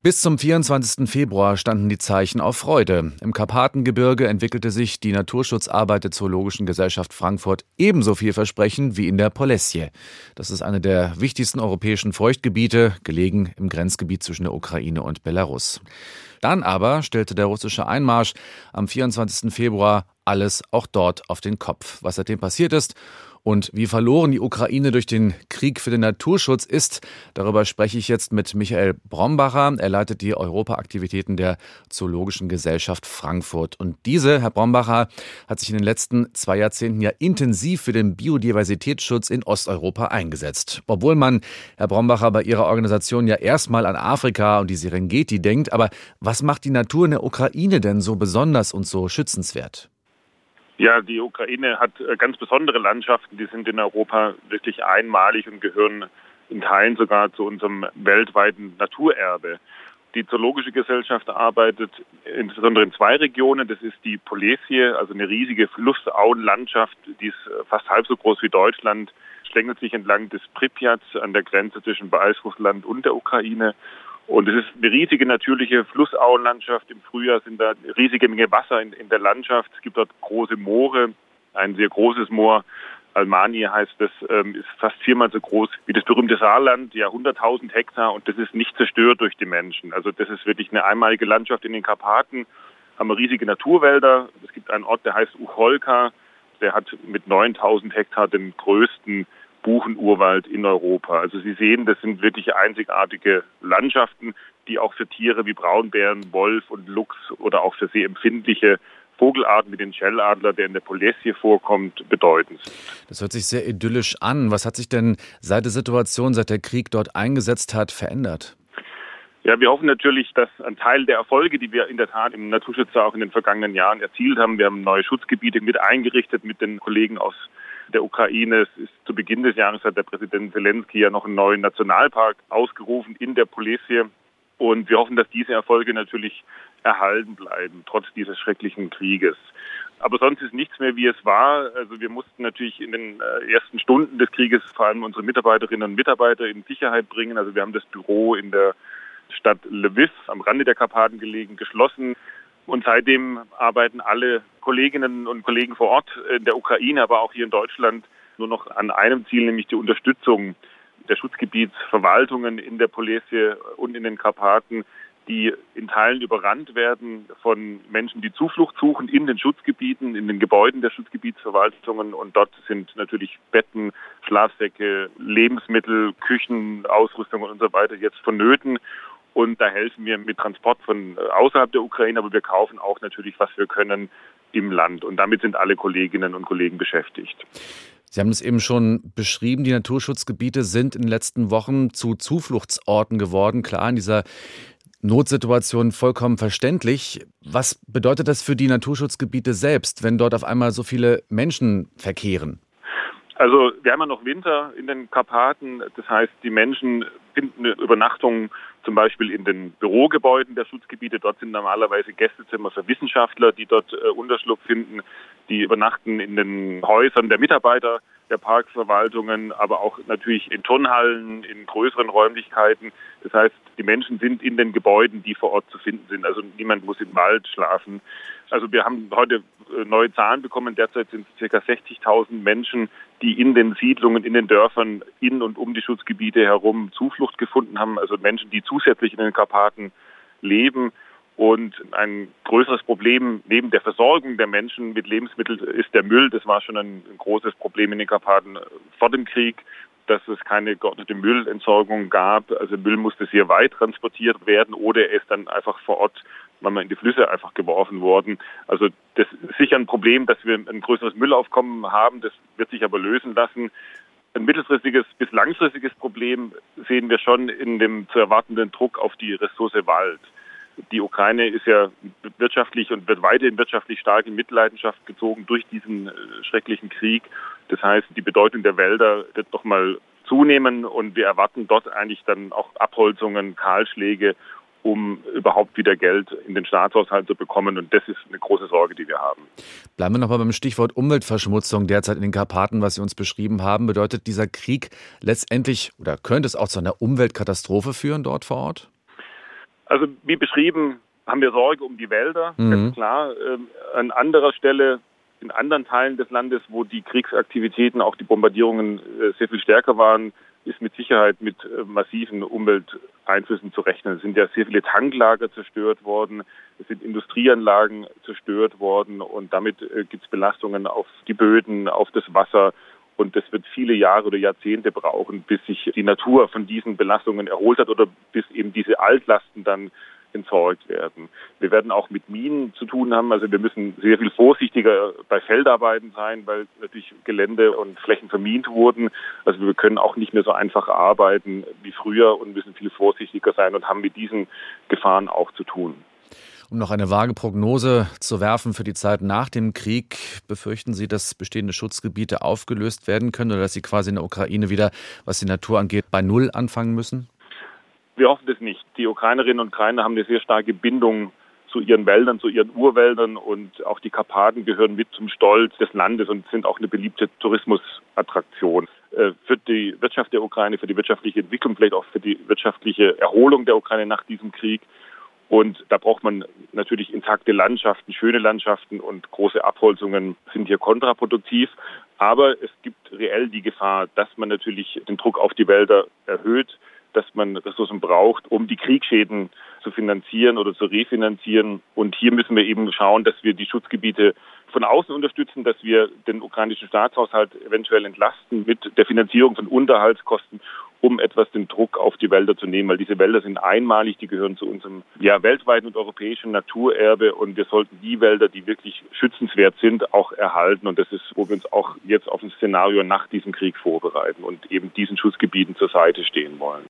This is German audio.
Bis zum 24. Februar standen die Zeichen auf Freude. Im Karpatengebirge entwickelte sich die Naturschutzarbeit der Zoologischen Gesellschaft Frankfurt ebenso vielversprechend wie in der Polesje. Das ist eine der wichtigsten europäischen Feuchtgebiete, gelegen im Grenzgebiet zwischen der Ukraine und Belarus. Dann aber stellte der russische Einmarsch am 24. Februar alles auch dort auf den Kopf. Was seitdem passiert ist und wie verloren die Ukraine durch den Krieg für den Naturschutz ist, darüber spreche ich jetzt mit Michael Brombacher. Er leitet die Europaaktivitäten der Zoologischen Gesellschaft Frankfurt. Und diese, Herr Brombacher, hat sich in den letzten zwei Jahrzehnten ja intensiv für den Biodiversitätsschutz in Osteuropa eingesetzt. Obwohl man, Herr Brombacher, bei Ihrer Organisation ja erstmal an Afrika und die Serengeti denkt. Aber was macht die Natur in der Ukraine denn so besonders und so schützenswert? Ja, die Ukraine hat äh, ganz besondere Landschaften, die sind in Europa wirklich einmalig und gehören in Teilen sogar zu unserem weltweiten Naturerbe. Die Zoologische Gesellschaft arbeitet insbesondere in zwei Regionen. Das ist die Polesje, also eine riesige Flussauenlandschaft, die ist äh, fast halb so groß wie Deutschland, schlängelt sich entlang des Pripyat an der Grenze zwischen Weißrussland und der Ukraine. Und es ist eine riesige natürliche Flussauenlandschaft. Im Frühjahr sind da riesige Menge Wasser in, in der Landschaft. Es gibt dort große Moore, ein sehr großes Moor. Almani heißt das, ähm, ist fast viermal so groß wie das berühmte Saarland, ja 100.000 Hektar und das ist nicht zerstört durch die Menschen. Also das ist wirklich eine einmalige Landschaft in den Karpaten. Haben wir riesige Naturwälder. Es gibt einen Ort, der heißt Ucholka. Der hat mit 9.000 Hektar den größten Buchenurwald in Europa. Also Sie sehen, das sind wirklich einzigartige Landschaften, die auch für Tiere wie Braunbären, Wolf und Luchs oder auch für sehr empfindliche Vogelarten wie den Schelladler, der in der Polesje vorkommt, bedeutend sind. Das hört sich sehr idyllisch an. Was hat sich denn seit der Situation, seit der Krieg dort eingesetzt hat, verändert? Ja, wir hoffen natürlich, dass ein Teil der Erfolge, die wir in der Tat im Naturschutz auch in den vergangenen Jahren erzielt haben, wir haben neue Schutzgebiete mit eingerichtet mit den Kollegen aus der Ukraine. Es ist zu Beginn des Jahres hat der Präsident Zelensky ja noch einen neuen Nationalpark ausgerufen in der Polesje. Und wir hoffen, dass diese Erfolge natürlich erhalten bleiben, trotz dieses schrecklichen Krieges. Aber sonst ist nichts mehr, wie es war. Also wir mussten natürlich in den äh, ersten Stunden des Krieges vor allem unsere Mitarbeiterinnen und Mitarbeiter in Sicherheit bringen. Also wir haben das Büro in der Stadt Lviv am Rande der Karpaten gelegen geschlossen. Und seitdem arbeiten alle Kolleginnen und Kollegen vor Ort in der Ukraine, aber auch hier in Deutschland nur noch an einem Ziel, nämlich die Unterstützung der Schutzgebietsverwaltungen in der Polesje und in den Karpaten, die in Teilen überrannt werden von Menschen, die Zuflucht suchen in den Schutzgebieten, in den Gebäuden der Schutzgebietsverwaltungen. Und dort sind natürlich Betten, Schlafsäcke, Lebensmittel, Küchen, Ausrüstung und so weiter jetzt vonnöten. Und da helfen wir mit Transport von äh, außerhalb der Ukraine, aber wir kaufen auch natürlich, was wir können im Land. Und damit sind alle Kolleginnen und Kollegen beschäftigt. Sie haben es eben schon beschrieben, die Naturschutzgebiete sind in den letzten Wochen zu Zufluchtsorten geworden. Klar, in dieser Notsituation vollkommen verständlich. Was bedeutet das für die Naturschutzgebiete selbst, wenn dort auf einmal so viele Menschen verkehren? Also wir haben ja noch Winter in den Karpaten. Das heißt, die Menschen finden eine Übernachtung zum Beispiel in den Bürogebäuden der Schutzgebiete. Dort sind normalerweise Gästezimmer für Wissenschaftler, die dort äh, Unterschlupf finden. Die übernachten in den Häusern der Mitarbeiter der Parkverwaltungen, aber auch natürlich in Turnhallen, in größeren Räumlichkeiten. Das heißt, die Menschen sind in den Gebäuden, die vor Ort zu finden sind. Also niemand muss im Wald schlafen. Also wir haben heute neue Zahlen bekommen. Derzeit sind es ca. 60.000 Menschen, die in den Siedlungen, in den Dörfern in und um die Schutzgebiete herum Zuflucht gefunden haben. Also Menschen, die zusätzlich in den Karpaten leben. Und ein größeres Problem neben der Versorgung der Menschen mit Lebensmitteln ist der Müll. Das war schon ein, großes Problem in den Karpaten äh, vor dem Krieg, dass es keine geordnete Müllentsorgung gab. Also Müll musste sehr weit transportiert werden oder er ist dann einfach vor Ort manchmal in die Flüsse einfach geworfen worden. Also das ist sicher ein Problem, dass wir ein größeres Müllaufkommen haben. Das wird sich aber lösen lassen. Ein mittelfristiges bis langfristiges Problem sehen wir schon in dem zu erwartenden Druck auf die Ressource Wald. Die Ukraine ist ja wirtschaftlich und wird weiterhin wirtschaftlich stark in Mitleidenschaft gezogen durch diesen äh, schrecklichen Krieg. Das heißt, die Bedeutung der Wälder wird nochmal zunehmen und wir erwarten dort eigentlich dann auch Abholzungen, Kahlschläge, um überhaupt wieder Geld in den Staatshaushalt zu bekommen. Und das ist eine große Sorge, die wir haben. Bleiben wir nochmal beim Stichwort Umweltverschmutzung derzeit in den Karpaten, was Sie uns beschrieben haben. Bedeutet dieser Krieg letztendlich oder könnte es auch zu einer Umweltkatastrophe führen dort vor Ort? Also wie beschrieben haben wir Sorge um die Wälder, mhm. ganz klar. Ähm, an anderer Stelle in anderen Teilen des Landes, wo die Kriegsaktivitäten, auch die Bombardierungen äh, sehr viel stärker waren, ist mit Sicherheit mit äh, massiven Umwelteinflüssen zu rechnen. Es sind ja sehr viele Tanklager zerstört worden, es sind Industrieanlagen zerstört worden und damit äh, gibt es Belastungen auf die Böden, auf das Wasser. Und das wird viele Jahre oder Jahrzehnte brauchen, bis sich die Natur von diesen Belastungen erholt hat oder bis eben diese Altlasten dann entsorgt werden. Wir werden auch mit Minen zu tun haben. Also wir müssen sehr viel vorsichtiger bei Feldarbeiten sein, weil natürlich Gelände und Flächen vermint wurden. Also wir können auch nicht mehr so einfach arbeiten wie früher und müssen viel vorsichtiger sein und haben mit diesen Gefahren auch zu tun. Um noch eine vage Prognose zu werfen für die Zeit nach dem Krieg, befürchten Sie, dass bestehende Schutzgebiete aufgelöst werden können oder dass Sie quasi in der Ukraine wieder, was die Natur angeht, bei Null anfangen müssen? Wir hoffen das nicht. Die Ukrainerinnen und Ukrainer haben eine sehr starke Bindung zu ihren Wäldern, zu ihren Urwäldern und auch die Karpaten gehören mit zum Stolz des Landes und sind auch eine beliebte Tourismusattraktion. Äh, für die Wirtschaft der Ukraine, für die wirtschaftliche Entwicklung, vielleicht auch für die wirtschaftliche Erholung der Ukraine nach diesem Krieg. Und da braucht man natürlich intakte Landschaften, schöne Landschaften und große Abholzungen sind hier kontraproduktiv. Aber es gibt reell die Gefahr, dass man natürlich den Druck auf die Wälder erhöht, dass man Ressourcen braucht, um die Kriegsschäden zu finanzieren oder zu refinanzieren. Und hier müssen wir eben schauen, dass wir die Schutzgebiete von außen unterstützen, dass wir den ukrainischen Staatshaushalt eventuell entlasten mit der Finanzierung von Unterhaltskosten, um etwas den Druck auf die Wälder zu nehmen, weil diese Wälder sind einmalig, die gehören zu unserem ja, weltweiten und europäischen Naturerbe und wir sollten die Wälder, die wirklich schützenswert sind, auch erhalten und das ist, wo wir uns auch jetzt auf ein Szenario nach diesem Krieg vorbereiten und eben diesen Schutzgebieten zur Seite stehen wollen.